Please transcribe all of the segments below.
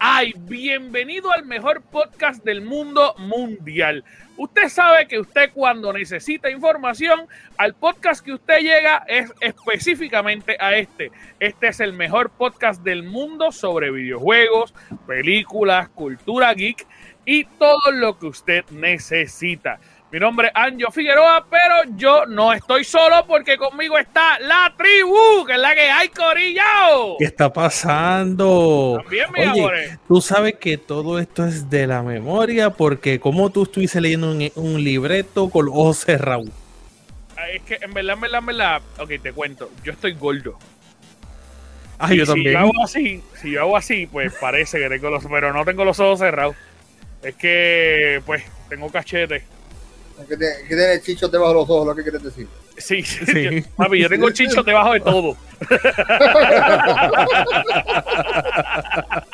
hay? Bienvenido al mejor podcast del mundo mundial. Usted sabe que usted cuando necesita información, al podcast que usted llega es específicamente a este. Este es el mejor podcast del mundo sobre videojuegos, películas, cultura geek y todo lo que usted necesita. Mi nombre es Anjo Figueroa, pero yo no estoy solo porque conmigo está la tribu, que es la que hay, Corillo. ¿Qué está pasando? También, mi amores. Tú sabes que todo esto es de la memoria, porque como tú estuviste leyendo un, un libreto con los ojos cerrados. Ah, Es que en verdad, en verdad, en verdad, ok, te cuento, yo estoy gordo. Ah, Y yo si también. yo hago así, si yo hago así, pues parece que tengo los, pero no tengo los ojos cerrados. Es que, pues, tengo cachete. Que tiene, que tiene chichos debajo de los ojos, lo que quieres decir. Sí, sí. Sí. yo- papi, yo tengo chichos debajo de todo.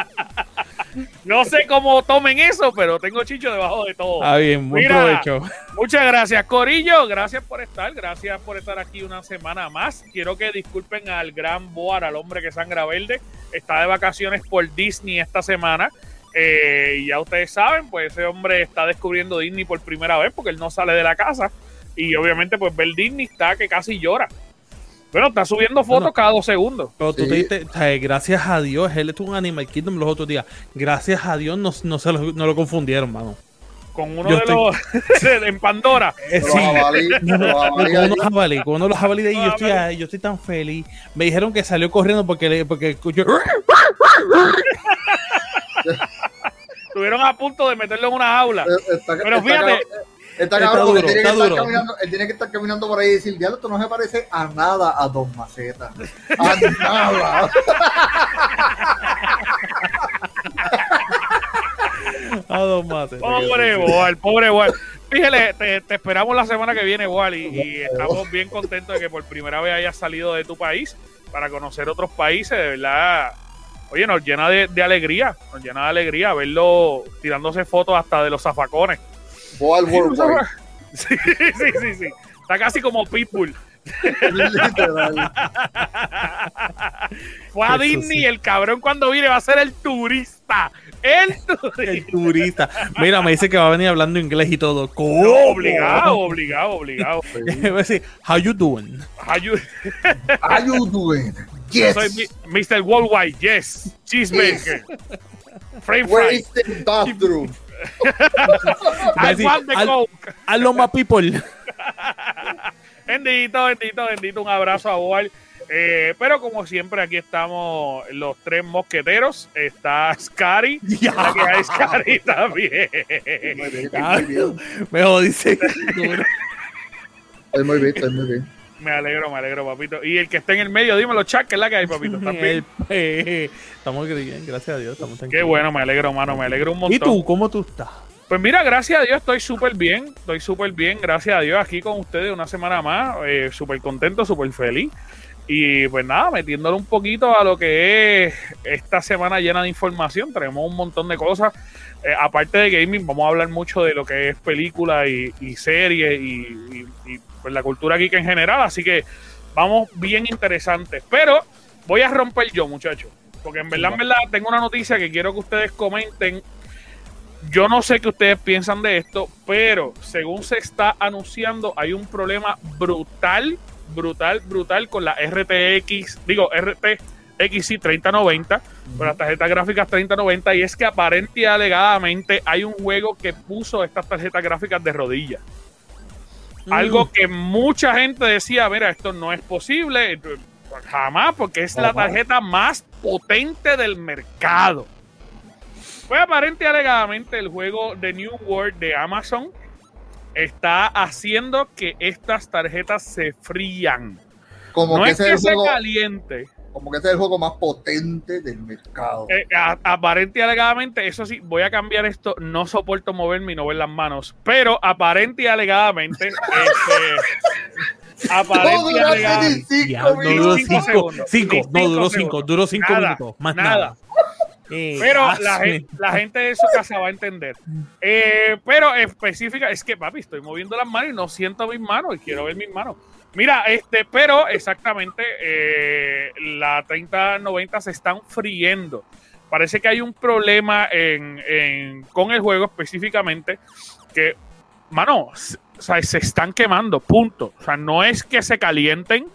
No sé cómo tomen eso, pero tengo chichos debajo de todo. Ah, bien, buen Mira. provecho. Muchas gracias, Corillo. Gracias por estar. Gracias por estar aquí una semana más. Quiero que disculpen al gran Boar, al hombre que sangra verde. Está de vacaciones por Disney esta semana. Eh, y ya ustedes saben, pues ese hombre está descubriendo Disney por primera vez porque él no sale de la casa. Y obviamente, pues ver Disney está que casi llora. Bueno, está subiendo fotos Bueno. cada dos segundos. Pero tú Sí. te diste, gracias a Dios, él estuvo en Animal Kingdom los otros días. Gracias a Dios no, no se lo, no lo confundieron, mano. Con uno Yo de estoy- los. en Pandora. Eh, sí, jabalí, unos con unos los jabalí de ahí, yo estoy, ahí, yo estoy tan feliz. Me dijeron que salió corriendo porque, le- porque escuchó. Estuvieron a punto de meterlo en una jaula. Eh, Está, Pero está fíjate. Está Está cabrón duro, porque tiene que, está estar duro. caminando, él tiene que estar caminando por ahí y decir, diablo, esto no se parece a nada a Don Maceta. A nada. A dos mates. Pobre Boal, pobre Boal. Fíjale, te, te esperamos la semana que viene, Boal, y, y estamos bien contentos de que por primera vez hayas salido de tu país para conocer otros países, de verdad. Oye, nos llena de, de alegría, nos llena de alegría verlo tirándose fotos hasta de los zafacones. Boal Worldwide. Sí, sí, sí, sí. Está casi como Pitbull. Literal. Fue a Eso Disney sí. el cabrón cuando viene va a ser el turista. El turista. El turista. Mira, me dice que va a venir hablando inglés y todo. No, ¿Cómo? obligado, obligado, obligado. Va a decir, how you doing? Ayú- How you doing? Yes. Soy mi- Mr. Worldwide, yes. Cheeseburger. Frame Where fry. is the bathroom? I want the "Al- coke. My people. Bendito, bendito, bendito. Un abrazo a Boal. Eh, pero como siempre, aquí estamos los tres mosqueteros. Está Scary. La que hay Scary también. Muy bien, muy bien. Me jodiste. Estoy muy bien, estoy muy bien. Me alegro, me alegro, papito. Y el que está en el medio, dímelo, chat, que es la que hay, papito. El- eh, Estamos bien, gracias a Dios. Estamos Qué bueno, me alegro, mano. Me alegro un montón. ¿Y tú? ¿Cómo tú estás? Pues mira, gracias a Dios estoy súper bien, estoy súper bien, gracias a Dios aquí con ustedes una semana más, eh, súper contento, súper feliz. Y pues nada, metiéndole un poquito a lo que es esta semana llena de información, tenemos un montón de cosas. Eh, aparte de gaming, vamos a hablar mucho de lo que es película y, y series y, y- y, pues, la cultura geek en general, así que vamos bien interesantes. Pero voy a romper yo, muchachos, porque en verdad, en verdad, tengo una noticia que quiero que ustedes comenten yo no sé qué ustedes piensan de esto, pero según se está anunciando, hay un problema brutal, brutal, brutal con la RTX, digo, RTX 3090, con las tarjetas gráficas 3090, y es que aparente y alegadamente hay un juego que puso estas tarjetas gráficas de rodillas. Algo que mucha gente decía, mira, esto no es posible, jamás, porque es la tarjeta más potente del mercado. Pues aparente y alegadamente el juego de New World de Amazon está haciendo que estas tarjetas se frían. Como no que es que se juego, caliente. Como que ese es el juego más potente del mercado. Eh, a- aparente y alegadamente, eso sí, voy a cambiar esto. No soporto moverme y no ver las manos. Pero aparente y alegadamente, este, aparente No y alegadamente. cinco no duró Cinco cinco, cinco, no duró cinco, duró cinco Nada, minutos, más nada. nada. Eh, Pero hazme. la gente, la gente de su casa va a entender. Eh, pero específica, es que papi, estoy moviendo las manos y no siento mis manos y quiero ver mis manos. Mira, este, pero exactamente, eh, la 3090 se están friendo. parece que hay un problema con el juego específicamente que, mano, o sea, se están quemando, punto. O sea, no es que se calienten,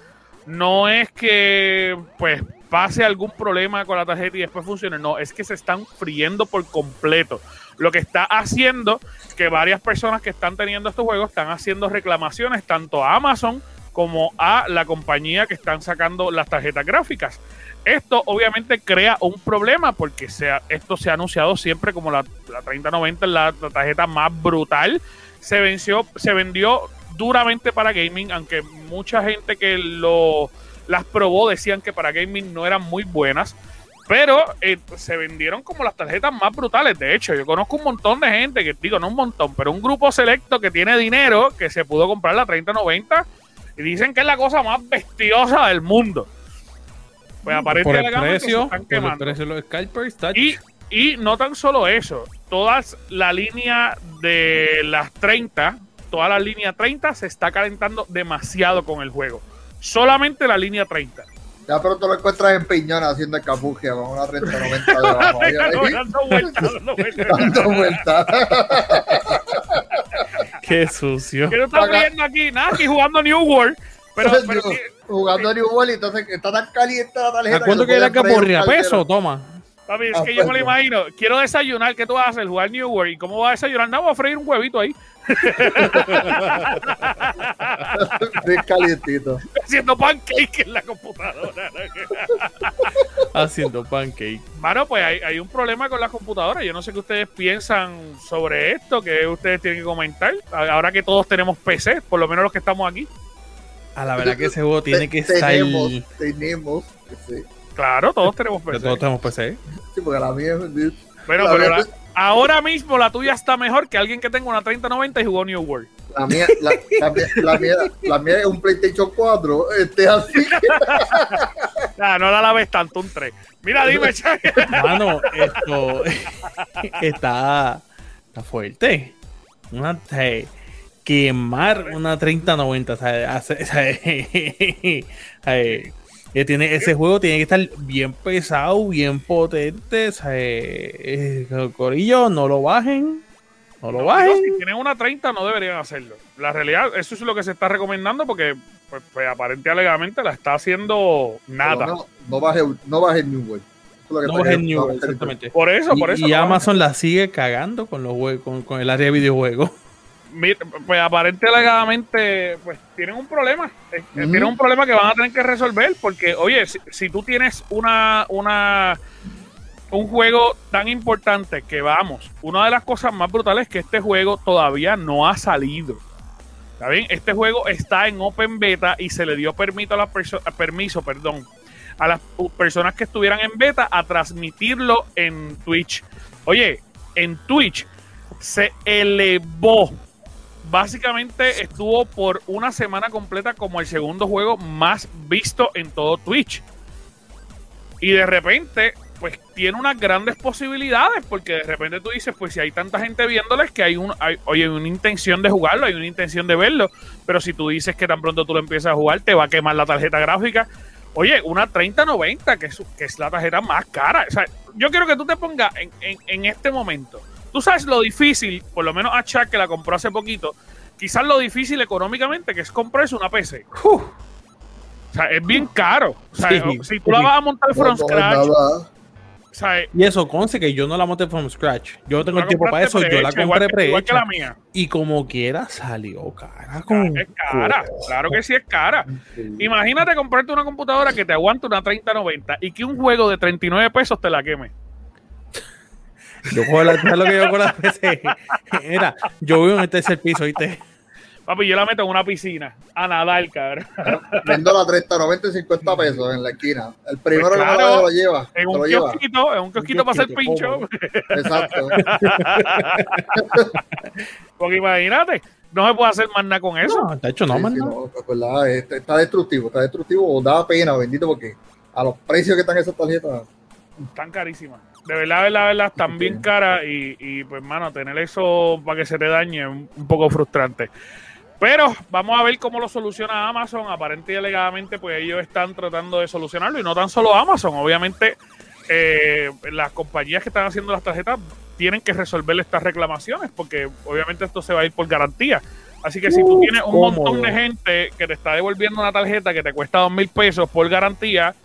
no es que pues pase algún problema con la tarjeta y después funcione, no, es que se están friendo por completo. Lo que está haciendo que varias personas que están teniendo estos juegos están haciendo reclamaciones tanto a Amazon como a la compañía que están sacando las tarjetas gráficas. Esto obviamente crea un problema porque se esto se ha anunciado siempre como la, la 3090 es la, la tarjeta más brutal. Se venció, se vendió duramente para gaming, aunque mucha gente que lo las probó decían que para gaming no eran muy buenas. Pero eh, se vendieron como las tarjetas más brutales. De hecho, yo conozco un montón de gente, que digo, no un montón, pero un grupo selecto que tiene dinero que se pudo comprar la 3090 y dicen que es la cosa más bestiosa del mundo. Pues por el aparentemente se precio, están por el quemando. precio de los scalpers, touch. Y, y no tan solo eso, todas la línea de las 30, toda la línea 30 se está calentando demasiado con el juego. Solamente la línea 30. Ya pronto lo encuentras en Piñón haciendo el capugia con una 3090 debajo. Ahí, ahí, Dando vueltas, dando vueltas. Qué sucio. ¿Qué no Acá- viendo aquí? Nada, aquí jugando New World. Pero, pero sí, Jugando a New World, entonces está tan caliente la tarjeta. ¿A cuánto que que la. ¿Peso? Toma. Papi, es Ah, que yo me lo imagino. Quiero desayunar. ¿Qué tú vas a hacer? Jugar New World. ¿Y cómo vas a desayunar? No, voy a freír un huevito ahí. Bien calientito. Haciendo pancake en la computadora. Haciendo pancake. Mano, pues hay, hay un problema con las computadoras. Yo no sé qué ustedes piensan sobre esto, que ustedes tienen que comentar. Ahora que todos tenemos PC, por lo menos los que estamos aquí. A la verdad que ese juego tiene que estar. Tenemos, tenemos. Sí, Claro, todos tenemos PC. todos tenemos PC. sí, porque la mía es. Bueno, la pero la- ahora mismo la tuya está mejor que alguien que tenga una 3090 y jugó New World. La mía, la, la mía, la, mía, la mía es un PlayStation 4. Este así. Ah, no la laves tanto, un 3. Mira, dime, Chay. Mano, esto está, está fuerte. Una, quemar una 3090. o sea, hace- o sea, eh, eh, tiene, ese juego tiene que estar bien pesado, bien potente. o sea, eh, eh, Corillo, no lo bajen. No lo No, bajen. si tienen una 30 no deberían hacerlo. La realidad, eso es lo que se está recomendando porque pues, pues, aparente alegadamente la está haciendo nada. No, no baje, no baje el New World. Eso es No New World, exactamente. Por eso, Y, por eso. y no. Amazon la sigue cagando con los con, con el área de videojuegos. Mira, pues aparente alegadamente pues tienen un problema Eh, eh, tienen un problema que van a tener que resolver porque oye si, si tú tienes una una un juego tan importante que vamos una de las cosas más brutales es que este juego todavía no ha salido ¿Está bien? Este juego está en open beta y se le dio permiso a las permiso, perdón, a las personas que estuvieran en beta a transmitirlo en Twitch. Oye, en Twitch se elevó. Básicamente estuvo por una semana completa como el segundo juego más visto en todo Twitch. Y de repente, pues tiene unas grandes posibilidades, porque de repente tú dices, pues si hay tanta gente viéndoles que hay, un, hay, oye, una intención de jugarlo, hay una intención de verlo, pero si tú dices que tan pronto tú lo empiezas a jugar, te va a quemar la tarjeta gráfica. Oye, una 3090, que es, que es la tarjeta más cara. O sea, yo quiero que tú te pongas en, en, en este momento. Tú sabes lo difícil, por lo menos a Chuck que la compró hace poquito, quizás lo difícil económicamente que es comprarse una PC. O sea, es bien caro. O sea, Sí, si tú la vas a montar from no scratch, o sea, Y eso, conce que yo no la monté from scratch. Yo no tengo el tiempo para eso, yo la prehecha, igual compré que- igual que la mía. Y como quiera, salió cara. Con Es cara, claro que sí es cara. Imagínate comprarte una computadora que te aguante una 3090 y que un juego de 39 pesos te la queme. Yo cojo la, ¿sabes lo que yo con la PC? Era, yo vivo en el tercer piso, ¿viste? Papi, yo la meto en una piscina a nadar, cabrón. Vendo la 30, 90 y 50 pesos en la esquina. El primero Pues que me claro, lo, lo lleva. En un kiosquito, en un kiosquito para hacer pincho. Exacto. Porque imagínate, no se puede hacer más nada con eso. No, de hecho, no, Sí, man. sí, no. no, pues, ¿verdad? Este, Está destructivo, está destructivo. Da pena, bendito, porque a los precios que están esas tarjetas. Están carísimas. De verdad, de verdad, de verdad, están bien caras y, y, pues, mano, tener eso para que se te dañe es un, un poco frustrante. Pero vamos a ver cómo lo soluciona Amazon. Aparente y alegadamente, pues ellos están tratando de solucionarlo y no tan solo Amazon. Obviamente, eh, las compañías que están haciendo las tarjetas tienen que resolver estas reclamaciones porque obviamente esto se va a ir por garantía. Así que si tú tienes un cómodo. montón de gente que te está devolviendo una tarjeta que te cuesta dos mil pesos por garantía,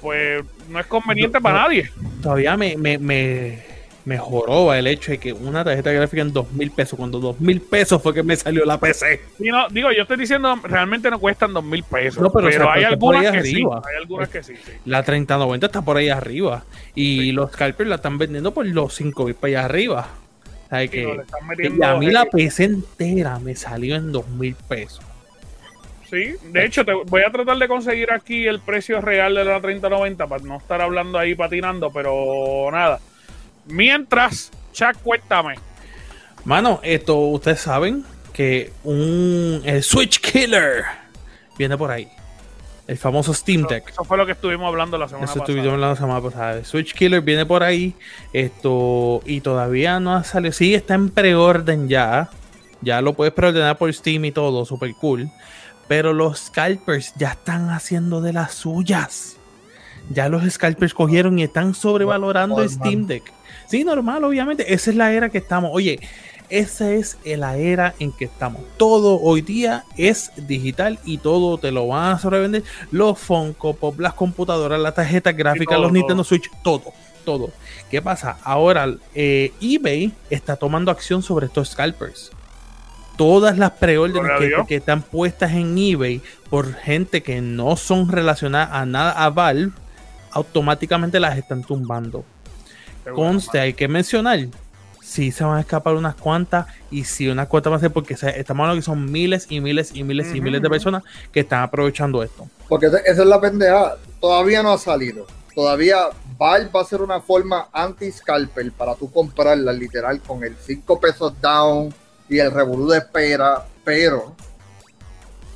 pues no es conveniente para nadie. Todavía me, me, me, me joroba el hecho de que una tarjeta gráfica en dos mil pesos, cuando dos mil pesos fue que me salió la PC. Y no, digo, yo estoy diciendo, realmente no cuestan dos mil pesos. No, pero, pero o sea, hay algunas que arriba. sí. Hay algunas que sí, sí. La 3090 está por ahí arriba. Y Sí. los scalpers la están vendiendo por los 5000 para allá arriba. O sea, Sí, que, no, metiendo, a mí la PC entera me salió en dos mil pesos. Sí, de hecho, te voy a tratar de conseguir aquí el precio real de la 3090 para no estar hablando ahí patinando, pero nada. Mientras, Chuck, cuéntame. Mano, esto ustedes saben que un el Switch Killer viene por ahí. El famoso Steam Eso, Deck. eso fue lo que estuvimos hablando la semana Eso pasada. estuvimos hablando la semana pasada. El Switch Killer viene por ahí. Esto. Y todavía no ha salido. Sí, está en preorden ya. Ya lo puedes preordenar por Steam y todo. Super cool. Pero los scalpers ya están haciendo de las suyas. Ya los scalpers cogieron y están sobrevalorando Normal. Steam Deck. Sí, normal, obviamente. Esa es la era que estamos. Oye, esa es la era en que estamos. Todo hoy día es digital y todo te lo van a sobrevender. Los Funko Pop, las computadoras, las tarjetas gráficas, todo, los todo. Nintendo Switch, todo, todo. ¿Qué pasa? Ahora eh, eBay está tomando acción sobre estos scalpers. Todas las preórdenes que, están puestas en eBay por gente que no son relacionadas a nada a Valve, automáticamente las están tumbando. Conste, hay que mencionar. Si se van a escapar unas cuantas y si unas cuantas van a ser porque se- estamos hablando que son miles y miles y miles y miles de personas que están aprovechando esto. Porque esa esa es la pendeja. Todavía no ha salido. Todavía Valve va a ser una forma anti-scalper para tú comprarla literal con el 5 pesos down y el revolú de espera. Pero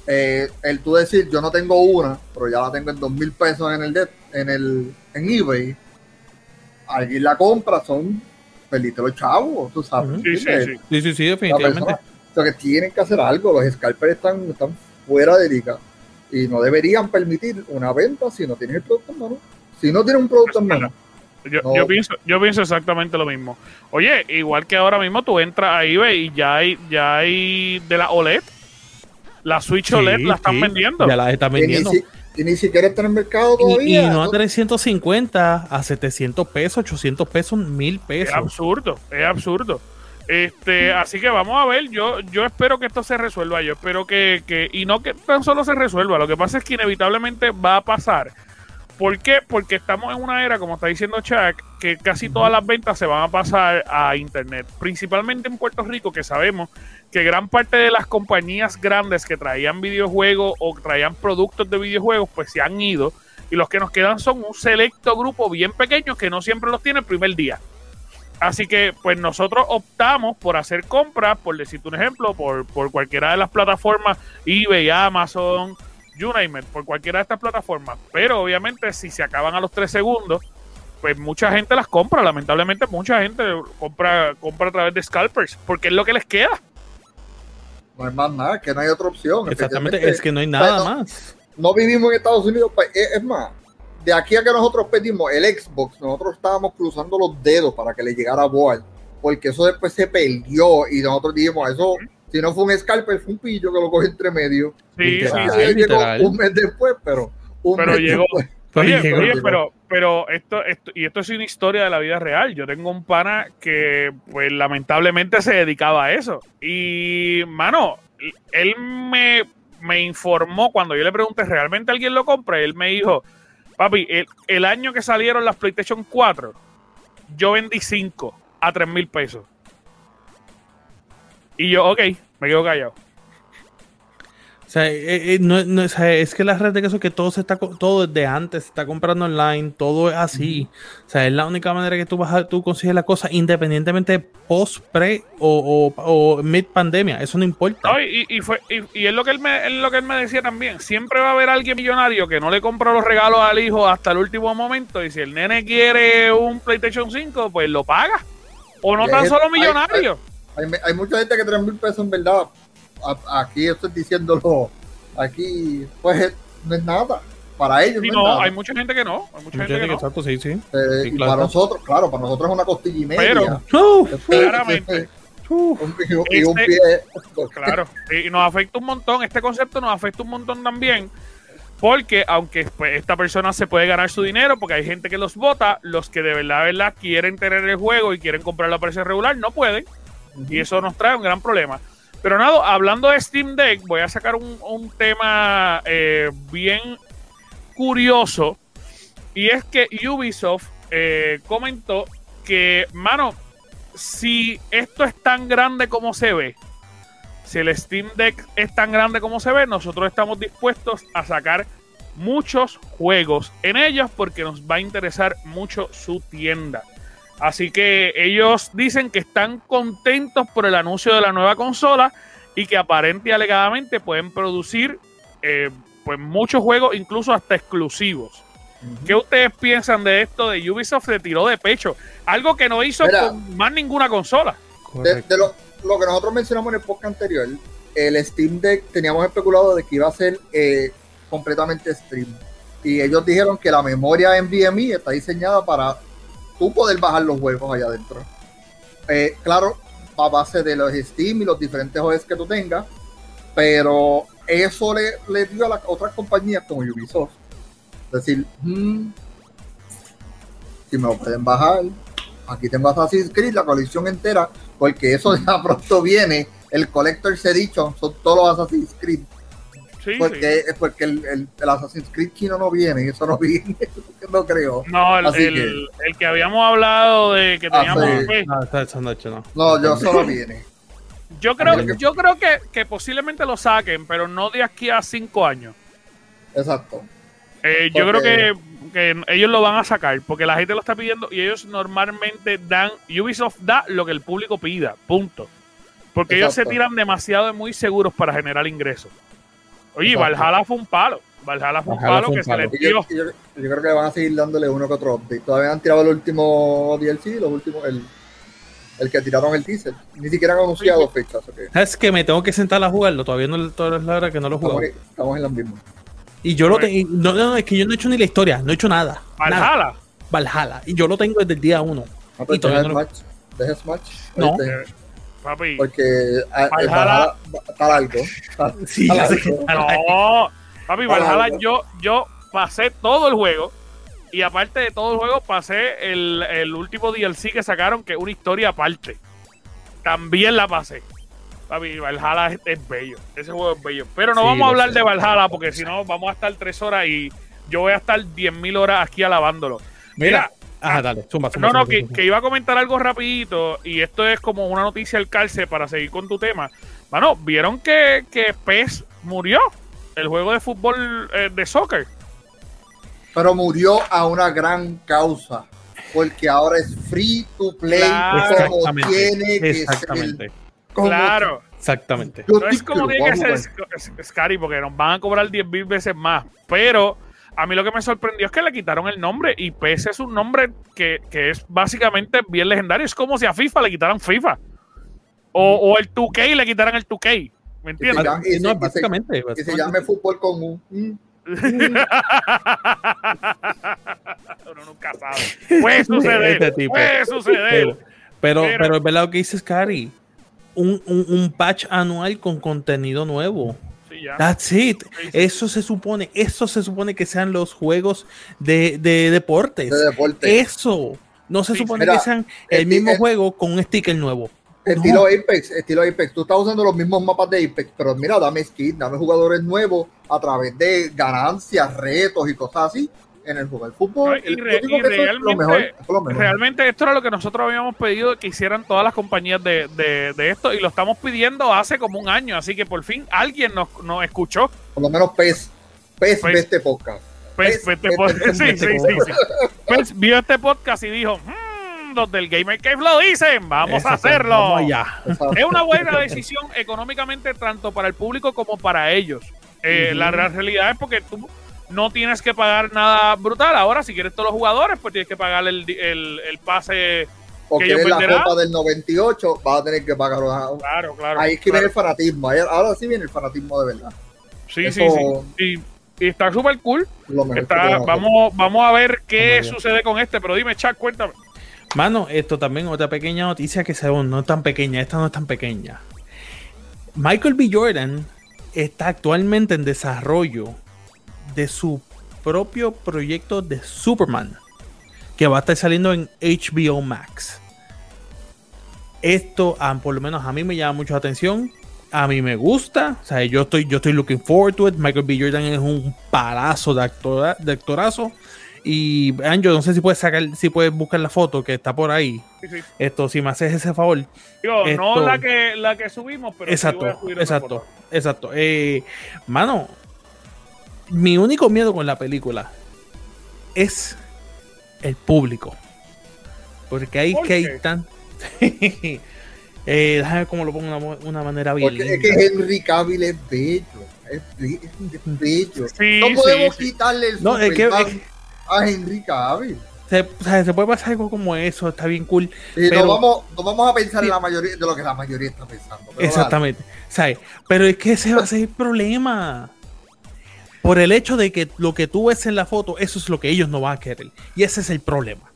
eh, el tú decir yo no tengo una, pero ya la tengo en dos mil pesos en el, de- en el en eBay. Alguien la compra, son perdiste los chavos, tú sabes. Sí, sí, sí. Sí, sí, sí, definitivamente. O sea, que tienen que hacer algo. Los scalpers están, están fuera de liga y no deberían permitir una venta si no tienes el producto en mano. Si no tienes un producto en mano, Yo, No. yo pienso, yo pienso exactamente lo mismo. Oye, igual que ahora mismo tú entras a eBay y ya hay, ya hay de la OLED. La Switch Sí, OLED la están sí, vendiendo. Ya las están y ni, vendiendo. si- y ni siquiera está en el mercado Y, y todavía. no a ¿no? 350, a 700 pesos, 800 pesos, 1000 Es pesos. absurdo, es absurdo. Este, así que vamos a ver, yo, yo espero que esto se resuelva, yo espero que, que, y no que tan solo se resuelva, lo que pasa es que inevitablemente va a pasar. ¿Por qué? Porque estamos en una era, como está diciendo Chuck, que casi todas las ventas se van a pasar a internet, principalmente en Puerto Rico, que sabemos que gran parte de las compañías grandes que traían videojuegos o traían productos de videojuegos, pues se han ido, y los que nos quedan son un selecto grupo bien pequeño que no siempre los tiene el primer día. Así que, pues nosotros optamos por hacer compras, por decirte un ejemplo, por, por cualquiera de las plataformas, eBay, Amazon, you name it, por cualquiera de estas plataformas. Pero obviamente, si se acaban a los tres segundos, pues mucha gente las compra. Lamentablemente, mucha gente compra, compra a través de scalpers, porque es lo que les queda. No hay más nada, que no hay otra opción. Exactamente, es que no hay nada no- más. no vivimos en Estados Unidos. pa- Es, es más, de aquí a que nosotros pedimos el Xbox, nosotros estábamos cruzando los dedos para que le llegara a Boal, porque eso después se perdió y nosotros dijimos, eso, si no fue un scalper, fue un pillo que lo cogió entre medio. Sí, sí, Literal. sí. Él llegó un mes después, pero un Pero mes llegó. después. Pero Oye, llegó. oye, pero, pero esto, esto, y esto es una historia de la vida real. Yo tengo un pana que, pues, lamentablemente se dedicaba a eso. Y, mano, él me, me informó cuando yo le pregunté, ¿realmente alguien lo compra? Y él me dijo, papi, el, el año que salieron las PlayStation 4, yo vendí 5 a 3 mil pesos. Y yo, ok, me quedo callado. O sea, eh, eh, no, no, o sea, es que la red de queso que todo se está todo desde antes se está comprando online, todo es así. O sea, es la única manera que tú vas a tú consigues la cosa independientemente post, pre o, o, o mid pandemia, eso no importa. No, y, y fue, y, y es lo que él me, es lo que él me decía también. Siempre va a haber alguien millonario que no le compra los regalos al hijo hasta el último momento. Y si el nene quiere un PlayStation 5, pues lo paga. O no tan solo hay- millonario. Hay, hay mucha gente que 3 mil pesos en verdad, a- aquí estoy diciéndolo, aquí pues no es nada. para ellos. Sí, no, no, es nada. hay mucha gente que no. Hay mucha gente que no. Exacto, sí, sí. Eh, Sí, y claro. para nosotros, claro, para nosotros es una costilla y media. Pero- Uh, Después, Claramente. uh, un- y, y un Este- pie. Claro, y nos afecta un montón, este concepto nos afecta un montón también, porque aunque pues, esta persona se puede ganar su dinero, porque hay gente que los vota, los que de verdad, de verdad quieren tener el juego y quieren comprarlo a precio regular, no pueden, y eso nos trae un gran problema. Pero nada, hablando de Steam Deck, voy a sacar un, un tema eh, bien curioso, y es que Ubisoft eh, comentó que, mano, si esto es tan grande como se ve, si el Steam Deck es tan grande como se ve, nosotros estamos dispuestos a sacar muchos juegos en ellos porque nos va a interesar mucho su tienda. Así que ellos dicen que están contentos por el anuncio de la nueva consola y que aparente y alegadamente pueden producir eh, pues muchos juegos, incluso hasta exclusivos. ¿Qué ustedes piensan de esto de Ubisoft se tiró de pecho? Algo que no hizo Mira. con más ninguna consola. De, correcto. de lo, lo que nosotros mencionamos en el podcast anterior, el Steam Deck teníamos especulado de que iba a ser eh, completamente stream. Y ellos dijeron que la memoria NVMe está diseñada para poder bajar los juegos allá adentro. Eh, claro, a base de los Steam y los diferentes OS que tú tengas, pero eso le, le dio a las otras compañías como Ubisoft. Decir, "Hmm, si me lo pueden bajar, aquí tengo Assassin's Creed, la colección entera, porque eso ya pronto viene. El Collector's Edition son todos los Assassin's Creed. Sí, sí. Porque, porque el, el, el Assassin's Creed chino no viene, eso no viene, no creo. No, el, Así el- el que habíamos hablado de que Ah, teníamos sí. fe, No, noche no. No, yo eso no viene. yo creo, que- yo creo que, que posiblemente lo saquen, pero no de aquí a cinco años. Exacto. Eh, yo creo que, que ellos lo van a sacar, porque la gente lo está pidiendo y ellos normalmente dan, Ubisoft da lo que el público pida, punto. Porque ellos se tiran demasiado de muy seguros para generar ingresos. Oye. Valhalla fue un palo. Valhalla fue un Valhalla palo fue un que se palo. les Y yo, dio. y yo- yo creo que van a seguir dándole uno que otro update. Todavía han tirado el último DLC, los últimos, el, el que tiraron el teaser. Ni siquiera han anunciado fechas. ok. Es que me tengo que sentar a jugarlo. Todavía no toda la hora que no lo he Estamos, en las mismas. Y yo lo tengo. No, no, es que yo no he hecho ni la historia. No he hecho nada. Nada. Valhalla. Valhalla. Y yo lo tengo desde el día uno. No, pues Y todavía deja no el lo- Smash. Deja Smash. No. Este, Papi. porque ah, el Valhalla- está largo. Sí, está ya sé largo. que- No, papi, Valhalla, yo, yo pasé todo el juego. Y aparte de todo el juego, pasé el, el último DLC que sacaron, que es una historia aparte. También la pasé. Papi, Valhalla es, es bello. Ese juego es bello. Pero no Sí, vamos a hablar sé. de Valhalla, porque si no, vamos a estar tres horas y yo voy a estar 10.000 horas aquí alabándolo. Mira. Ah, dale. Zumba, zumba, No, no, zumba, que, zumba. que iba a comentar algo rapidito y esto es como una noticia al calce para seguir con tu tema. Mano, ¿vieron que, que PES murió? El juego de fútbol eh, de soccer. Pero murió a una gran causa. Porque ahora es free to play Claro. como Exactamente. tiene que Exactamente. ser. Como claro. Exactamente. No es como tiene que ser Scary porque nos van a cobrar 10 mil veces más. Pero a mí lo que me sorprendió es que le quitaron el nombre y PES es un nombre que, que es básicamente bien legendario. Es como si a FIFA le quitaran FIFA. O, o el 2K le quitaran el 2K. ¿Me entiendes? y No, y se- básicamente. y se llame fútbol con un. mm, Uno nunca sabe. Puede suceder. Este tipo. Puede suceder. Pero, pero, Pero- es verdad lo que dice Scary. Un, un, un patch anual con contenido nuevo. Ya. That's it. Eso se supone, eso se supone que sean los juegos de, de deportes. de deporte. Eso. No se Sí, supone mira, que sean el el- mismo el- juego con un sticker nuevo. Estilo Apex, estilo Apex. Tú estás usando los mismos mapas de Apex, pero mira, dame skin, dame jugadores nuevos a través de ganancias, retos y cosas así en el juego del fútbol. No, y re- lo realmente- mejor, eso es lo mejor. Realmente esto era lo que nosotros habíamos pedido que hicieran todas las compañías de, de- de esto y lo estamos pidiendo hace como un año, así que por fin alguien nos, nos escuchó. Por lo menos PES, PES ve este podcast. Pues, pues, pues, pues, sí, sí, sí, sí. Pues vio este podcast y dijo, "Mm, los del Gamer Cave lo dicen, vamos Eso a hacerlo. Vamos allá. Exacto. Es una buena decisión económicamente tanto para el público como para ellos. Eh. La real realidad es porque tú no tienes que pagar nada brutal. Ahora, si quieres todos los jugadores, pues tienes que pagar el, el, el pase. O que quieres la copa del 98, vas a tener que pagar Claro, claro. Ahí es que claro. viene el fanatismo. ahí- Ahora sí viene el fanatismo de verdad. Sí, Eso- sí, sí. Y, y está súper cool. Lo mejor que Está, vamos, vamos a ver qué sucede con este, pero dime, Chuck, cuéntame. Mano, esto también otra pequeña noticia que según no es tan pequeña, esta no es tan pequeña. Michael B. Jordan está actualmente en desarrollo de su propio proyecto de Superman que va a estar saliendo en HBO Max. Esto, ah, por lo menos a mí me llama mucho la atención. A mí me gusta. O sea, yo estoy, yo estoy looking forward to it. Michael B. Jordan es un palazo de, actora- de actorazo. Y vean, yo no sé si puedes sacar, si puedes buscar la foto que está por ahí. Sí, sí. Esto, si me haces ese favor. Digo, no la que, la que subimos, pero sí exacto, voy a subir esa exacto, exacto. Eh, mano, mi único miedo con la película es el público. Porque hay ¿Por que hay tan. eh, déjame ver cómo lo pongo de una, una manera bien. Porque es linda. que Henry Cavill es bello. Es, be- es bello. Sí, no podemos sí, sí. quitarle el No, es que- es a Henry Cavill. se, o sea, se puede pasar algo como eso, está bien cool. Pero- no, vamos, no vamos a pensar Sí. en la mayoría de lo que la mayoría está pensando. Exactamente. ¿sabes? Pero es que ese va a ser el problema. Por el hecho de que lo que tú ves en la foto, eso es lo que ellos no van a querer. Y ese es el problema.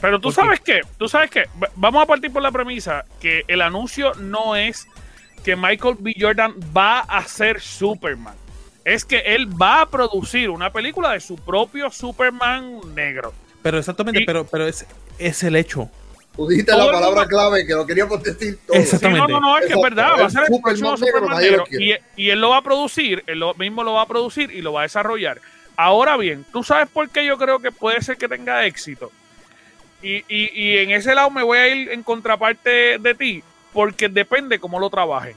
Pero tú sabes qué, tú sabes qué, Va- vamos a partir por la premisa que el anuncio no es que Michael B. Jordan va a ser Superman. Es que él va a producir una película de su propio Superman negro. Pero exactamente, Y- pero, pero es, es el hecho. Tú dijiste Todo la palabra mundo- clave que lo queríamos decir todo. Exacto. Sí, no, Exactamente. no, no, es que es verdad, va a ser el próximo Superman negro. Y él lo va a producir, él lo mismo lo va a producir y lo va a desarrollar. Ahora bien, ¿tú sabes por qué yo creo que puede ser que tenga éxito? Y, y, y en ese lado me voy a ir en contraparte de ti, porque depende cómo lo trabajen.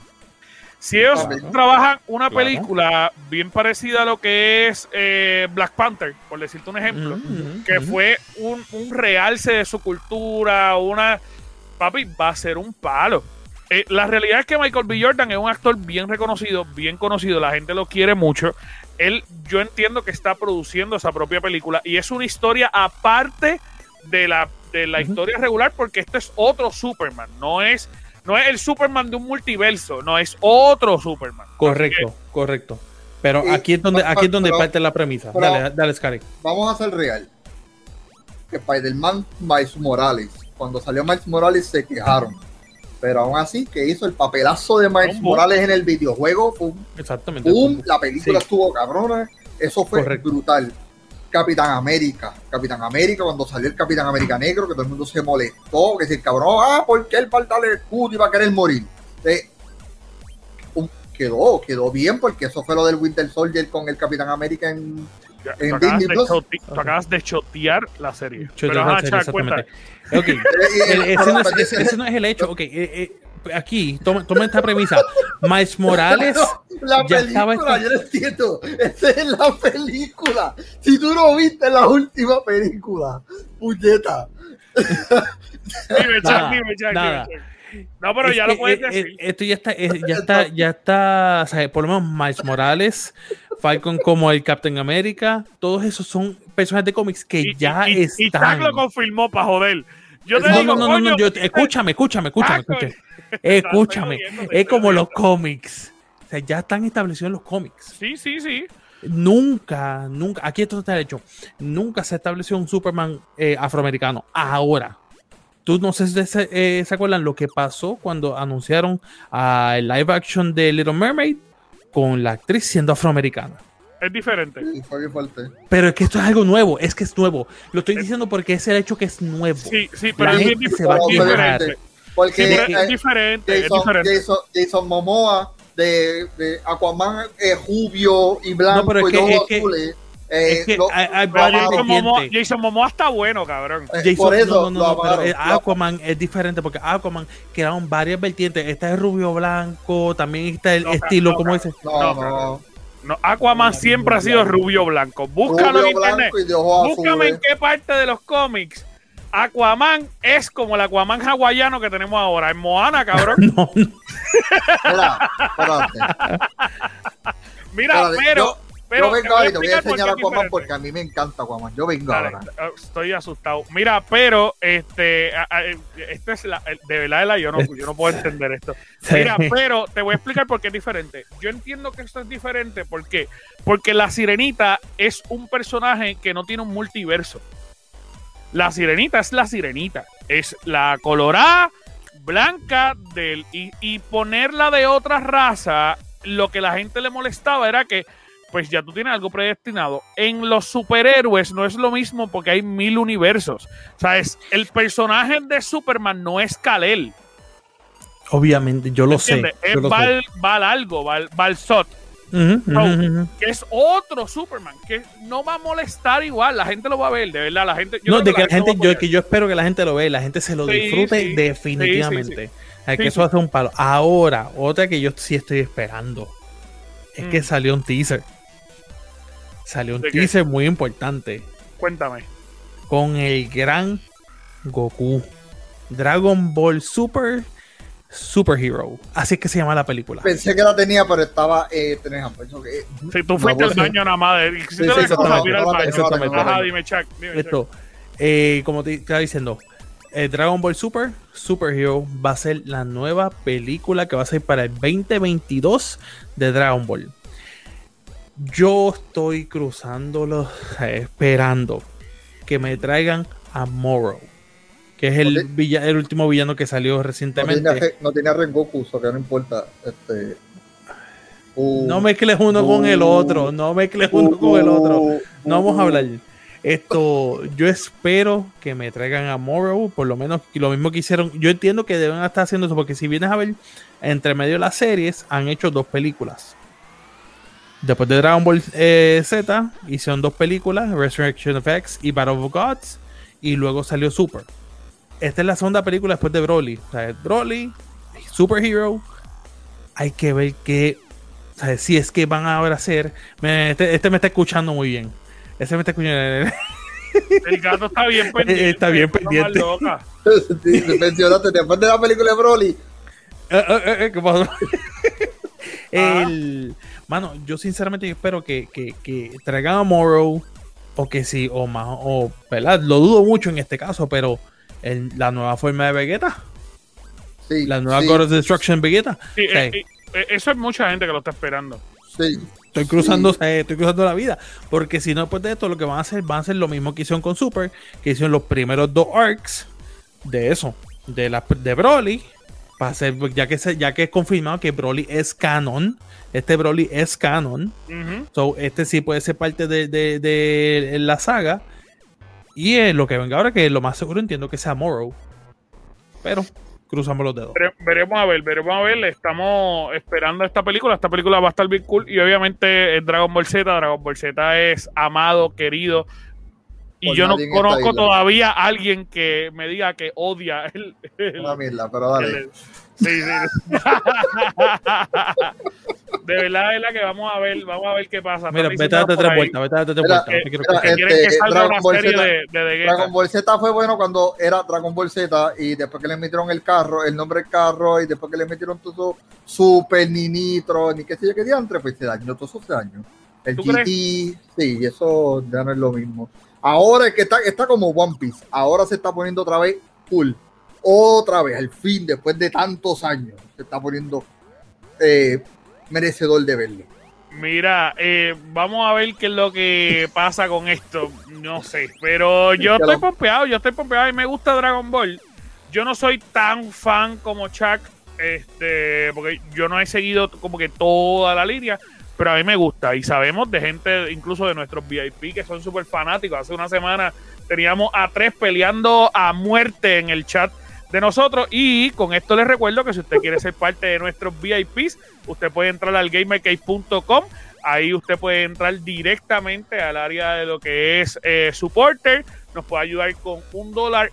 Si ellos Claro. trabajan una Claro. película bien parecida a lo que es eh, Black Panther, por decirte un ejemplo, que fue un, un realce de su cultura, una... Papi, va a ser un palo. Eh, la realidad es que Michael B. Jordan es un actor bien reconocido, bien conocido, la gente lo quiere mucho. Él, yo entiendo que está produciendo esa propia película y es una historia aparte de la, de la historia regular porque este es otro Superman, no es, no es el Superman de un multiverso, no es otro Superman. Correcto, correcto. Pero Y- aquí es donde, aquí es donde pero- parte la premisa. pero- dale, dale, Scary. Vamos a ser real. Que Spider-Man Miles Morales, cuando salió Miles Morales se quejaron. Pero aún así, que hizo el papelazo de Miles Un boom. Morales en el videojuego, pum, Exactamente. pum, la película Sí. estuvo cabrona. Eso fue Correcto. brutal. Capitán América. Capitán América, cuando salió el Capitán América negro, que todo el mundo se molestó, que si el cabrón, ah, ¿por qué él va a darle el escudo y va a querer morir? Eh, quedó, quedó bien, porque eso fue lo del Winter Soldier con el Capitán América en Ya, En tú, acabas Plus. chote- tú acabas de chotear la serie. Pero, exactamente. Eh, el- eh, ese, no es, pero- ese- ese no es el hecho. Ok, eh, eh, aquí, toma, toma esta premisa. Miles Morales. La Ya estaba película, esta- yo no entiendo. Esa es la película. Si tú no viste la última película, puñeta. Dime, Chuck, Nada, dime, Chuck, nada. dime, Chuck. No, pero Es ya que, lo puedes eh, eh, decir. esto ya está, ya está, ya está, o sea, por lo menos Miles Morales, Falcon como el Captain America, todos esos son personajes de cómics que Y- ya y, y- y están. Chuck lo confirmó para joder. Yo te No, digo, no, no, no, coño, no, yo- escúchame, escúchame, escúchame, escúchame. Escúchame, es como los cómics. O sea, ya están establecidos en los cómics. Sí, sí, sí. Nunca, nunca, aquí esto está hecho. Nunca se estableció un Superman eh, afroamericano. Ahora, tú no sé si se, eh, se acuerdan lo que pasó cuando anunciaron ah, el live action de Little Mermaid con la actriz siendo afroamericana. Es diferente. Y fue bien fuerte. Pero es que esto es algo nuevo, es que es nuevo. Lo estoy diciendo porque es el hecho que es nuevo. Sí, sí, pero La es bien gente dif- se va a diferente. Porque Sí, pero eh, es diferente, es Jason, diferente. Jason, Jason Momoa de, de Aquaman es rubio y blanco No, pero es y que- ojos es que- azules. Eh, es que lo- hay-. Jason Momoa, vertientes. Jason Momoa está bueno, cabrón. Eh, Jason- por eso no, no, no, pero Aquaman es diferente porque Aquaman crearon varias vertientes. Está el rubio blanco, también está el No, estilo, no, como no. dice. No, No, no. No, Aquaman siempre ha sido rubio blanco. Búscalo en internet. Búscame en qué parte de los cómics Aquaman es como el Aquaman hawaiano que tenemos ahora. En Moana, cabrón. No, no. Mira, pero, yo- Pero yo vengo ahora y te voy a enseñar a es Aquaman diferente. porque a mí me encanta Aquaman. Yo vengo Dale, ahora. eh, estoy asustado. Mira, pero este, esta es la, de verdad, yo no, yo no puedo entender esto. Mira, pero te voy a explicar por qué es diferente. Yo entiendo que esto es diferente, ¿por qué? Porque la sirenita es un personaje que no tiene un multiverso. La sirenita es la sirenita. Es la colorada, blanca, del, y, y ponerla de otra raza, lo que la gente le molestaba era que pues ya tú tienes algo predestinado. En los superhéroes no es lo mismo porque hay mil universos. O sea, es, el personaje de Superman no es Kal-El. Obviamente, yo lo sé. Es lo sé. Val, algo, Val, Val Que es otro Superman, que no va a molestar igual. La gente lo va a ver, de verdad. La gente, yo No, de que la gente, yo, que yo espero que la gente lo vea la gente se lo Sí, disfrute sí. definitivamente. Sí, Ay, que eso hace un palo. Ahora, otra que yo sí estoy esperando es que Mm. salió un teaser. Salió un teaser muy importante Cuéntame. con el gran Goku. Dragon Ball Super Superhero. Así es que se llama la película. Pensé que la tenía, pero estaba. Eh, tenés pensó que. Si tú fuiste al baño nada más, sí, exactamente, Ajá, dime, Chuck. dime, Chuck. Esto, eh, como te estaba diciendo, eh, Dragon Ball Super Superhero va a ser la nueva película que va a ser para el 2022 de Dragon Ball. Yo estoy cruzándolo, eh, esperando que me traigan a Moro, que es el, villa- el último villano que salió No recientemente. tenía, re- no tenía Rengoku, so que no importa. Este. Uh, No mezcles uno con el otro, no mezcles uno con el otro. uh, No vamos a uh, hablar. Esto, yo espero que me traigan a Morrow, por lo menos lo mismo que hicieron. Yo entiendo que deben estar haciendo eso, porque si vienes a ver, entre medio de las series, han hecho dos películas. Después de Dragon Ball eh, Z, hicieron dos películas, Resurrection of X y Battle of Gods, y luego salió Super. Esta es la segunda película después de Broly. O sea, Broly, Superhero. Hay que ver qué. o sea, si es que van a ahora hacer. me- Este, este me está escuchando muy bien. Ese me está escuchando. El gato está bien pendiente. Está bien pendiente. loca. sí, mencionaste después de la película de Broly. Eh, eh, eh, ¿Qué pasó? El, mano, yo sinceramente yo espero que, que, que traigan a Morrow o que sí, o más, o, ¿verdad? Lo dudo mucho en este caso, pero el- la nueva forma de Vegeta, Sí, la nueva sí, God of Destruction Vegeta. Sí, eh, eh, eso es mucha gente que lo está esperando. sí. Estoy cruzando, eh, estoy cruzando la vida. Porque si no, después de esto, lo que van a hacer, van a hacer lo mismo que hicieron con Super, que hicieron los primeros dos arcs de eso, de la de Broly. Para hacer, ya que se, ya que es confirmado que Broly es canon. Este Broly es canon. So, este sí puede ser parte de, de- de la saga. Y eh, lo que venga ahora, que lo más seguro entiendo que sea Morrow. Pero cruzamos los dedos. Vere- veremos a ver, veremos a ver. Estamos esperando esta película. Esta película va a estar bien cool. Y obviamente es Dragon Ball Z. Dragon Ball Z es amado, querido. Y Por yo no conozco todavía a alguien que me diga que odia el. el- Una mierda, pero dale. el- sí, sí. de verdad es la que vamos a ver, vamos a ver qué pasa. Mira, vete a tres vueltas, vete a darte tres vueltas. Que Dragon una Ball serie Z. de, de Vegeta. Dragon Ball Z fue bueno cuando era Dragon Ball Z y después que le metieron el carro, el nombre del carro y después que le metieron todo Super, ni Nitro, ni qué sé yo qué diantre, pues se dañó, todo eso se dañó. El ¿Tú GT, sí, eso ya no es lo mismo. Ahora es que está, está como One Piece, ahora se está poniendo otra vez cool. Otra vez, al fin, después de tantos años, se está poniendo eh, merecedor de verlo. Mira, eh, vamos a ver qué es lo que pasa con esto. No sé, pero yo estoy pompeado, yo estoy pompeado y me gusta Dragon Ball. Yo no soy tan fan como Chuck, este, porque yo no he seguido como que toda la línea, pero a mí me gusta y sabemos de gente, incluso de nuestros VIP, que son súper fanáticos. Hace una semana teníamos a tres peleando a muerte en el chat de nosotros y con esto les recuerdo que si usted quiere ser parte de nuestros VIPs, usted puede entrar al gamercase.com. Ahí usted puede entrar directamente al área de lo que es eh, supporter. Nos puede ayudar con un dólar,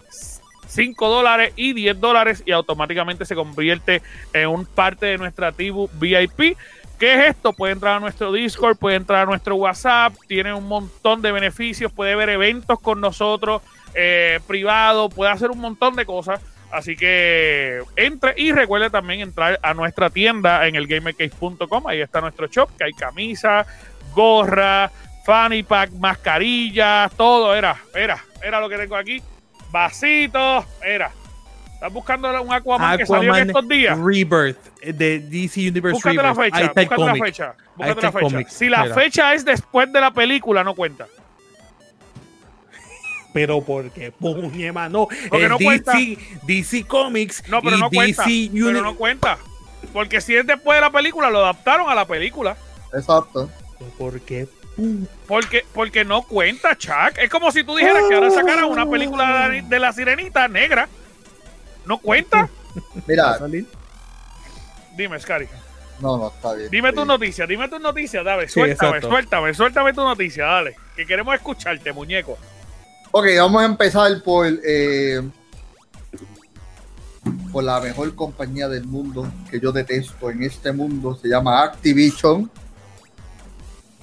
cinco dólares y 10 dólares y automáticamente se convierte en un parte de nuestra tribu VIP. ¿Qué es esto? Puede entrar a nuestro Discord, puede entrar a nuestro WhatsApp, tiene un montón de beneficios, puede ver eventos con nosotros, eh, privado, puede hacer un montón de cosas. Así que entre y recuerde también entrar a nuestra tienda en el gamercase.com. Ahí está nuestro shop, que hay camisas, gorra, fanny pack, mascarillas, todo era, era, era lo que tengo aquí. Vasitos, era. ¿Estás buscando un Aquaman, que salió en estos días? Rebirth de DC Universe Búscate la fecha, búscate la fecha. Búscate la fecha. Si la fecha es después de la película, no cuenta. Pero porque, puñe, mano, porque no DC, cuenta. DC Comics no, pero y no DC cuenta, pero no cuenta. Porque si es después de la película, lo adaptaron a la película. Exacto. Porque porque, porque no cuenta, Chuck. Es como si tú dijeras que ahora sacaran una película de, la sirenita negra. No cuenta. Mira, Dime, Scary. no, no, está bien. Dime tus noticias, dime tus noticias, dale. Sí, Suéltame, exacto. suéltame, suéltame tu noticia, dale. Que queremos escucharte, muñeco. Ok, vamos a empezar por, eh, por la mejor compañía del mundo que yo detesto en este mundo. Se llama Activision.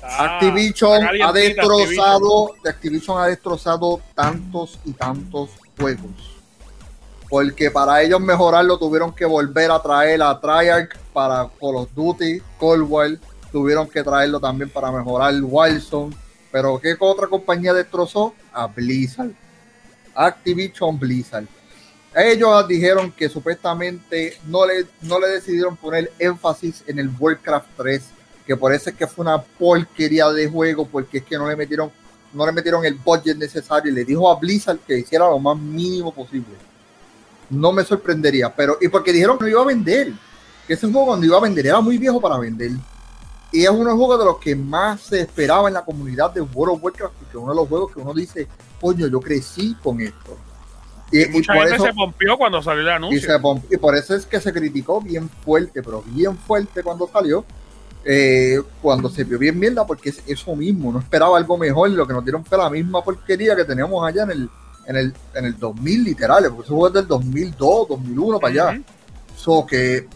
Ah, Activision ha destrozado, Activision ha destrozado tantos y tantos juegos. Porque para ellos mejorarlo tuvieron que volver a traer a Treyarch para Call of Duty, Cold War, tuvieron que traerlo también para mejorar Wildstorm. Pero ¿qué otra compañía destrozó? A Blizzard. Activision Blizzard. Ellos dijeron que supuestamente no le, no le decidieron poner énfasis en el Warcraft 3 que por eso es que fue una porquería de juego, porque es que no le metieron, no le metieron el budget necesario y le dijo a Blizzard que hiciera lo más mínimo posible. No me sorprendería, pero y porque dijeron que no iba a vender, que ese juego cuando iba a vender era muy viejo para vender. Y es uno de los juegos de los que más se esperaba en la comunidad de World of Warcraft, porque es uno de los juegos que uno dice, coño, yo crecí con esto. Y, y Mucha por gente eso, se pompió cuando salió el y, anuncio. se y por eso es que se criticó bien fuerte, pero bien fuerte cuando salió. eh, cuando se vio bien mierda, porque es eso mismo, no esperaba algo mejor. Lo que nos dieron fue la misma porquería que teníamos allá en el, en el, en el 2000, literal, porque eso fue del 2002, 2001 para allá. Ujú. So que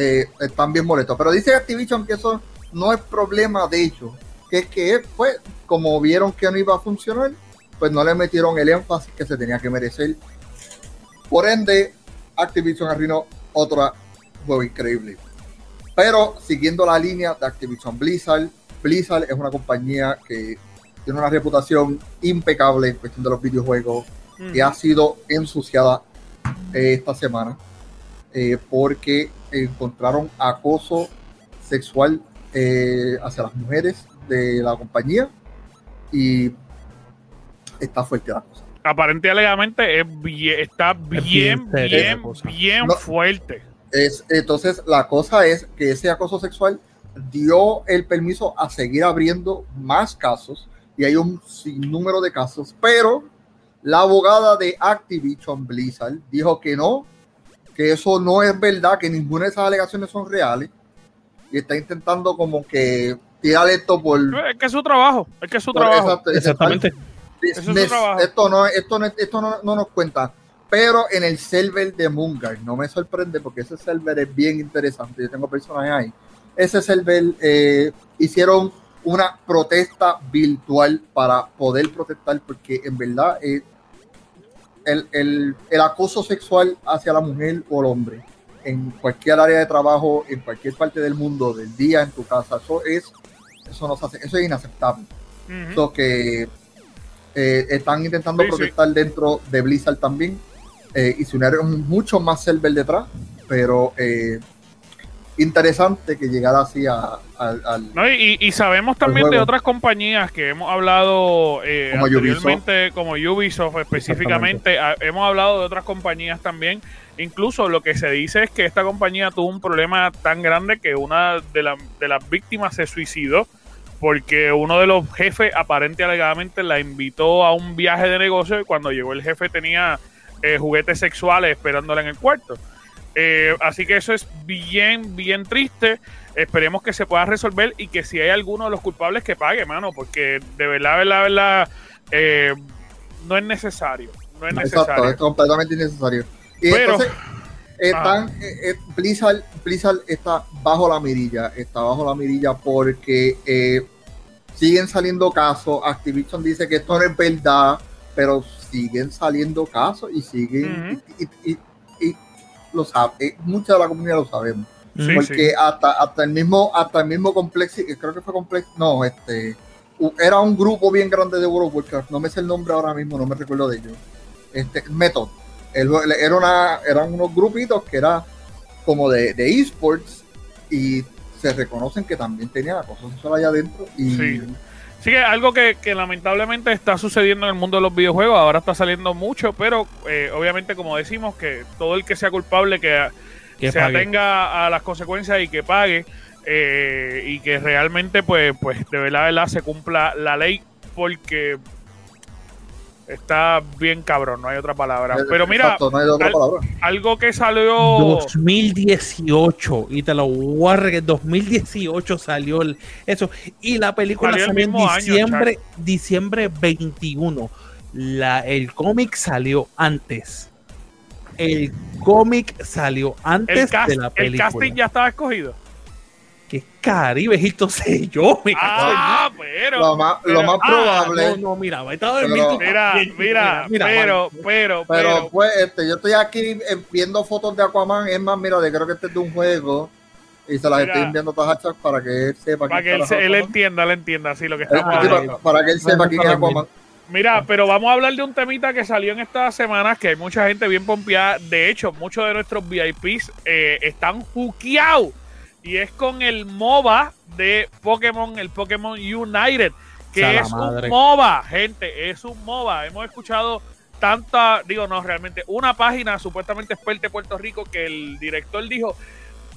eh, están bien molestos. Pero dice Activision que eso no es problema de ellos, que es que pues, como vieron que no iba a funcionar, pues no le metieron el énfasis que se tenía que merecer. Por ende, Activision arruinó otro juego increíble. Pero siguiendo la línea de Activision Blizzard, Blizzard es una compañía que tiene una reputación impecable en cuestión de los videojuegos que ha sido ensuciada eh, esta semana eh, porque encontraron acoso sexual eh, hacia las mujeres de la compañía y está fuerte la cosa. Aparente y alegadamente es bien- está bien, bien bien, No. fuerte. Es, entonces la cosa es que ese acoso sexual dio el permiso a seguir abriendo más casos y hay un sinnúmero de casos, pero la abogada de Activision Blizzard dijo que no, que eso no es verdad, que ninguna de esas alegaciones son reales y está intentando como que tirar esto por... Es que es su trabajo, es que es su trabajo. Exactamente. Es esto no, esto no, esto no, no nos cuenta. Pero en el server de Moonguard, no me sorprende porque ese server es bien interesante. Yo tengo personajes ahí. Ese server eh, hicieron una protesta virtual para poder protestar porque en verdad eh, el, el- el acoso sexual hacia la mujer o el hombre en cualquier área de trabajo, en cualquier parte del mundo, del día, en tu casa, eso es, eso no se hace, eso es inaceptable. Ujú. So que eh, están intentando Sí, sí. protestar dentro de Blizzard también eh, y se unieron mucho más server detrás, pero eh, interesante que llegara así a- al- al No, y, y sabemos también de otras compañías que hemos hablado eh, Como anteriormente, como Ubisoft específicamente, a- hemos hablado de otras compañías también. Incluso lo que se dice es que esta compañía tuvo un problema tan grande que una de, la- de las víctimas se suicidó porque uno de los jefes aparente alegadamente la invitó a un viaje de negocio y cuando llegó el jefe tenía eh, juguetes sexuales esperándola en el cuarto. Eh, así que eso es bien, bien triste. Esperemos que se pueda resolver y que si hay alguno de los culpables que pague, mano, porque de verdad, verdad, verdad, eh, no es necesario. No es Exacto, necesario. es completamente innecesario. Y Pero- entonces están, eh, Blizzard, Blizzard está bajo la mirilla, está bajo la mirilla porque siguen saliendo casos. Activision dice que esto no es verdad, pero siguen saliendo casos y siguen Ujú. y, y- y- y lo sabe, eh, mucha de la comunidad lo sabemos. Sí, porque hasta, hasta el mismo, hasta el mismo Complex, creo que fue Complex, no, este, era un grupo bien grande de World of Warcraft, no me sé el nombre ahora mismo, no me recuerdo de ellos. Este, Method. El- era una, eran unos grupitos que era como de, de esports y se reconocen que también tenían acoso sexual allá adentro y Sí. Sí, que algo que, que lamentablemente está sucediendo en el mundo de los videojuegos, ahora está saliendo mucho, pero eh, obviamente como decimos, que todo el que sea culpable que, Que se pague. atenga a las consecuencias y que pague eh, y que realmente pues, pues de verdad, de verdad se cumpla la ley porque está bien cabrón, no hay otra palabra. Pero mira, Exacto, no hay otra al- palabra. algo que salió... 2018 y te lo re- que 2018 salió el- eso y la película Salió el salió, en mismo año, diciembre diciembre 21 la, el cómic salió antes el cómic salió antes El, cast- de la el película casting ya estaba escogido. Caribe Egipto sé yo me cago en Ah, pero... Lo más, lo Ah, probable, no, no, mira, estaba Pero- dormido. Mira, mira, pero, pero, pero pero, pues este, yo estoy aquí eh, viendo fotos de Aquaman, es más, mira, de creo que este es de un juego y se las Mira. estoy enviando todas a Chuck para que él sepa para quién que él, se- él entienda, él entienda así lo que sí, hablando. para, para que él sepa quién es Aquaman. Mira, pero vamos a hablar de un temita que salió en estas semanas, que hay mucha gente bien pompeada. De hecho, muchos de nuestros VIPs eh, están juqueados. Y es con el MOBA de Pokémon, el Pokémon United, que es madre. un MOBA, gente, es un MOBA. Hemos escuchado tanta, digo, no, realmente, una página supuestamente experta de Puerto Rico que el director dijo,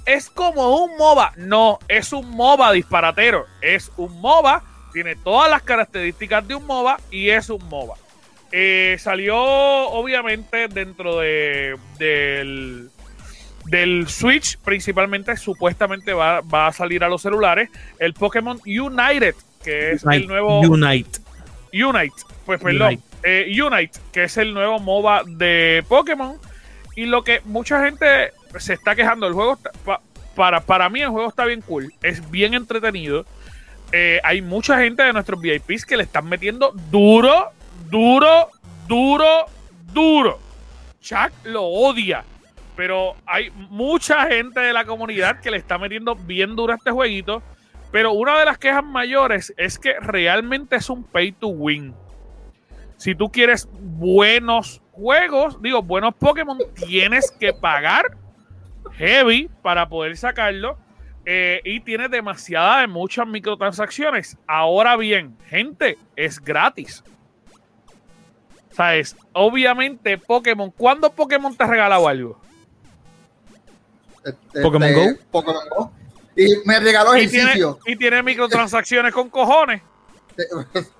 es como un MOBA. No, es un MOBA disparatero. Es un MOBA, tiene todas las características de un MOBA y es un MOBA. Eh, salió, obviamente, dentro de, del, del Switch, principalmente, supuestamente va, va a salir a los celulares, el Pokémon United, que es el Unite, nuevo... Unite. Unite, pues perdón, Unite. eh, Unite, que es el nuevo MOBA de Pokémon. Y lo que mucha gente se está quejando, el juego está- pa- para, para mí el juego está bien cool, es bien entretenido. Eh, hay mucha gente de nuestros VIPs que le están metiendo duro, duro, duro, duro. Chuck lo odia. Pero hay mucha gente de la comunidad que le está metiendo bien duro a este jueguito. Pero una de las quejas mayores es que realmente es un pay to win. Si tú quieres buenos juegos, digo, buenos Pokémon, tienes que pagar heavy para poder sacarlo. eh, y tiene demasiadas de muchas microtransacciones. Ahora bien, gente, es gratis. ¿Sabes? Obviamente, Pokémon. ¿Cuándo Pokémon te ha regalado algo? Este, Pokémon Go. Pokémon Go. Y me regaló Y tiene, ejercicio. y tiene microtransacciones con cojones.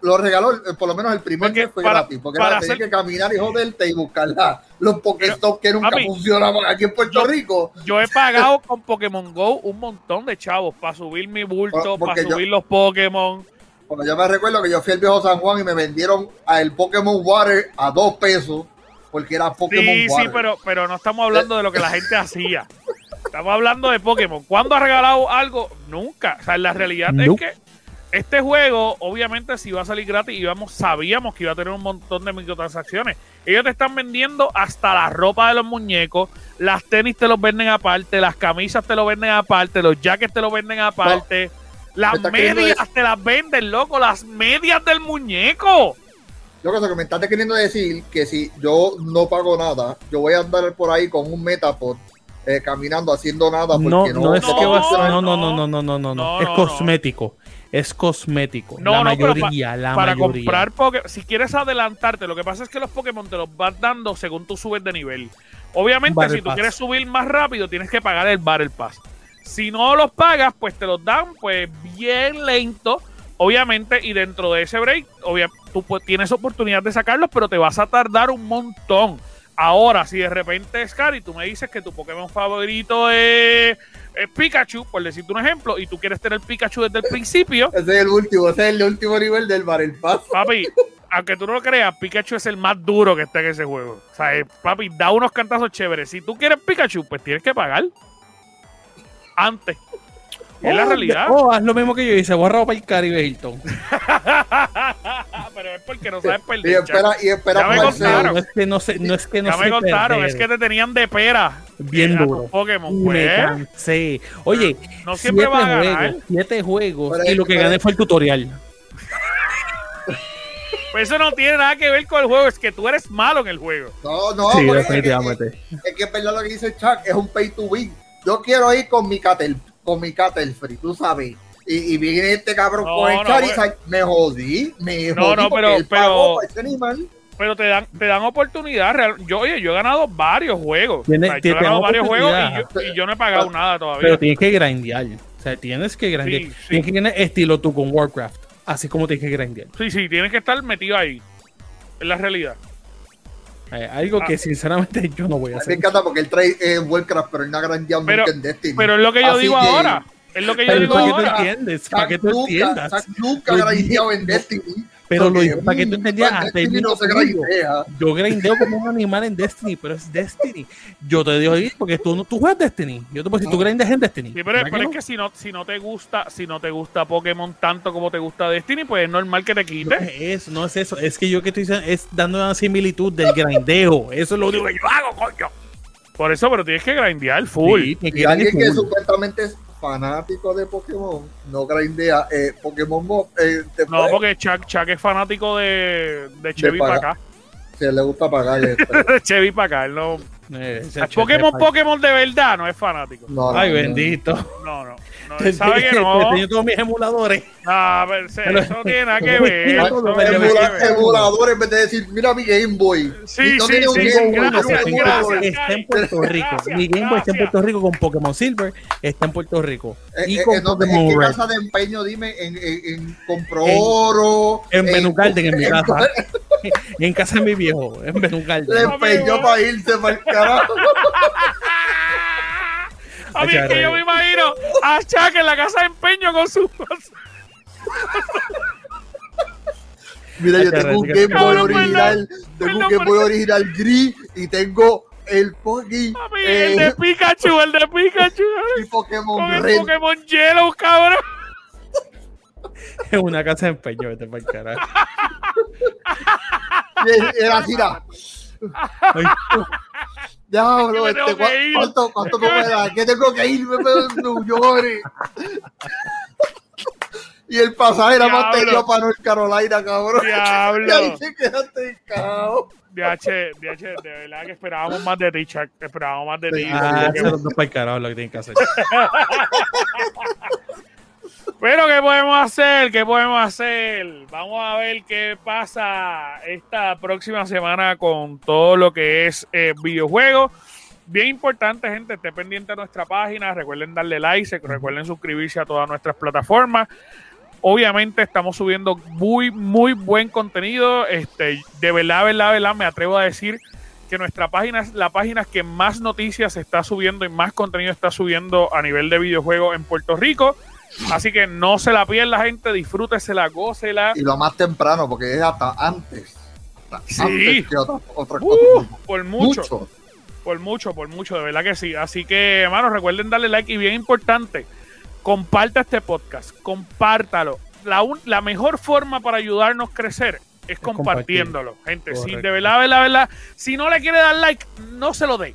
Lo regaló, eh, por lo menos el primer Porque mes fue para- gratis, porque para era, hacer- que caminar y joderte y buscar la- los Pokéstop que nunca funcionaban aquí en Puerto yo- Rico. Yo he pagado con Pokémon Go un montón de chavos para subir mi bulto, para yo- subir los Pokémon. Porque yo me recuerdo que yo fui al viejo San Juan y me vendieron a el Pokémon Water a dos pesos porque era Pokémon Sí, sí, pero, pero no estamos hablando de lo que la gente hacía. Estamos hablando de Pokémon. ¿Cuándo ha regalado algo? Nunca. O sea, la realidad Nope. es que este juego, obviamente, si iba a salir gratis, íbamos, sabíamos que iba a tener un montón de microtransacciones. Ellos te están vendiendo hasta la ropa de los muñecos, las tenis te los venden aparte, las camisas te lo venden aparte, los jackets te lo venden aparte, las medias te las venden, loco, las medias del muñeco. Yo creo que me estás queriendo decir que si yo no pago nada, yo voy a andar por ahí con un Metapod eh, caminando haciendo nada porque No, no, no es no, que va a ser. no, No, no, no, no, no, no, no. no, Es cosmético. Es cosmético. No, la no, pero mayoría, la para mayoría. comprar Pokémon, si quieres adelantarte, lo que pasa es que los Pokémon te los vas dando según tú subes de nivel. Obviamente, Battle si tú Pass. quieres subir más rápido, tienes que pagar el Battle Pass. Si no los pagas, pues te los dan pues bien lento, obviamente, y dentro de ese break, tú tienes oportunidad de sacarlos, pero te vas a tardar un montón. Ahora, si de repente, Scary, tú me dices que tu Pokémon favorito es, es Pikachu, por decirte un ejemplo, y tú quieres tener Pikachu desde el principio, Ese es el último, ese es el último nivel del Battle Pass. Papi, aunque tú no lo creas, Pikachu es el más duro que está en ese juego. O sea, eh, papi, da unos cantazos chéveres. Si tú quieres Pikachu, pues tienes que pagar. Antes. Es la Oh, realidad. Oh, haz lo mismo que yo hice. Voy a robar para el Caribe Hilton. Pero es porque no sabes Y perder. espera, y espera Ya me contaron. No es que no sé, no es que no ya me contaron, perder. es que te tenían de pera. bien duro. Pokémon, Me pues. Oye, No siempre siete va a ganar. juegos, siete juegos Pero y lo que pero gané fue el tutorial. Pues eso no tiene nada que ver con el juego, es que tú eres malo en el juego. No, no, sí, porque es que- definitivamente. Es que es verdad lo que dice Chuck, es un pay to win. Yo quiero ir con mi Catel, con mi Catel Free, tú sabes. Y, y viene este cabrón No, con el no, Charizard, me jodí, me No, jodí no, porque pero- él pero- pagó para ese animal. Pero te dan, te dan oportunidad. real- Yo, oye, yo he ganado varios juegos. Tiene- O sea, yo he ganado varios juegos y yo, y yo no he pagado nada todavía. Pero tienes que grindear. O sea, tienes que grindear. Sí, sí. Tienes que tener estilo tú con Warcraft. Así como tienes que grindear. Sí, sí, tienes que estar metido ahí. Es la realidad. Eh, algo Ah. que sinceramente yo no voy a Me hacer. encanta porque él trae eh, Warcraft, pero él no ha grandeado Pero- nunca en Destiny. Pero es lo que yo Así digo que- ahora. Es lo que yo Pero digo para que tú ahora. entiendes, para que tú nunca, entiendas. Nunca ha grandeado en. Destiny. Pero lo digo para que tú mm, entendías. en hasta el no. Yo grindeo como un animal en Destiny, pero es Destiny. Yo te digo ahí porque tú, no- tú juegas Destiny. Yo te puedo decir, tú grindeas en Destiny. Sí, pero, ¿Verdad pero que es no? que si no, si no te gusta, si no te gusta Pokémon tanto como te gusta Destiny, pues es normal que te No quite. es eso, no es eso. Es que yo que estoy diciendo es dando una similitud del grindeo. Eso es lo único que yo hago, coño. Por eso, pero tienes que grindear full. Sí, que Y alguien que supuestamente es fanático de Pokémon, no grindea eh, Pokémon Go, eh, después No, porque Chuck, Chuck es fanático de, de Chevy para pagar. acá. se le gusta pagarle. De Chevy para acá. él no, Eh, Pokémon, Pokémon de verdad no es fanático. No, no, Ay, no. bendito. No, no. No él sabe que no. Tengo todos mis emuladores. No, pero se- Pero- eso no tiene nada que ver. eso no tiene Emula- nada que ver. emulador en vez de decir, mira mi Game Boy. Sí, sí, sí, Game Boy, gracias, un gracias. Está en Puerto Rico. Gracias, Mi Game Boy está en. Puerto Rico con Pokémon Silver. Está en Puerto Rico. Eh, Y eh, con eh, no, ¿En Pokémon qué Red. casa de empeño, dime? En, en, en compró En- oro. En Menú Garden, en mi en- casa. Y en casa de mi viejo. En Menú Le empeñó para irse para el carajo. A mí es que yo me imagino a Chuck en la casa de empeño con su. con su- Mira, yo tengo un Game Boy original. Tengo un Game Boy original gris y tengo el fucking eh, el de Pikachu, el de Pikachu. y Pokémon Red. Pokémon Yellow, cabrón. En una casa de empeño. Vete para el carajo. Era así, diablo, Es que me este. ¿cuánto, cuánto me das? Que tengo que irme pero en New York. Y el pasaje era más Diablo. tenido para North Carolina, cabrón. Y ahí Diablo. te quedaste encajado. DH, DH, de verdad que esperábamos más de ti, Chuck. Esperábamos más de ti. Ah, se los dos para el carajo lo que tienen que hacer. Pero, ¿qué podemos hacer? ¿Qué podemos hacer? Vamos a ver qué pasa esta próxima semana con todo lo que es eh, videojuegos. Bien importante, gente, esté pendiente de nuestra página. Recuerden darle like, recuerden suscribirse a todas nuestras plataformas. Obviamente estamos subiendo muy, muy buen contenido. Este, de verdad, verdad, verdad, me atrevo a decir que nuestra página es la página que más noticias está subiendo y más contenido está subiendo a nivel de videojuegos en Puerto Rico. Así que no se la pierda, gente, disfrútesela, gócela. Y lo más temprano, porque es hasta antes. Hasta Sí. Antes que otra, otra Uh, cosa. por mucho, Mucho. por mucho, por mucho, de verdad que sí. Así que, hermanos, recuerden darle like y bien importante, comparta este podcast, compártalo. La, un- la mejor forma para ayudarnos a crecer es compartiéndolo, gente. Si de verdad, verdad, verdad, si no le quiere dar like, no se lo dé.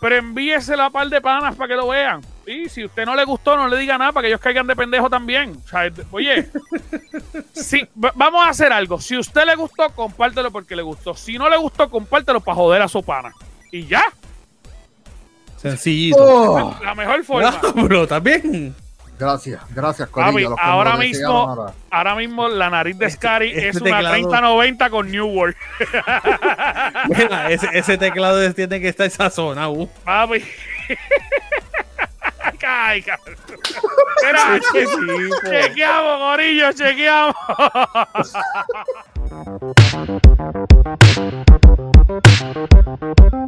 Pero envíeselo a par de panas para que lo vean. Y si usted no le gustó, no le diga nada para que ellos caigan de pendejo también. O sea, oye, si, va- vamos a hacer algo. Si usted le gustó, compártelo porque le gustó. Si no le gustó, compártelo para joder a su pana. Y ya, Sencillito. Oh, la mejor forma. No, bro, también. gracias, gracias, Corillo. ahora mismo, ahora. ahora mismo la nariz de Este- Scary este es una teclado- 3090 con New World. Mira, ese, ese teclado tiene que estar sazonado. Papi. Ay, cabrón. Era, che, chequeamos, gorillo, chequeamos.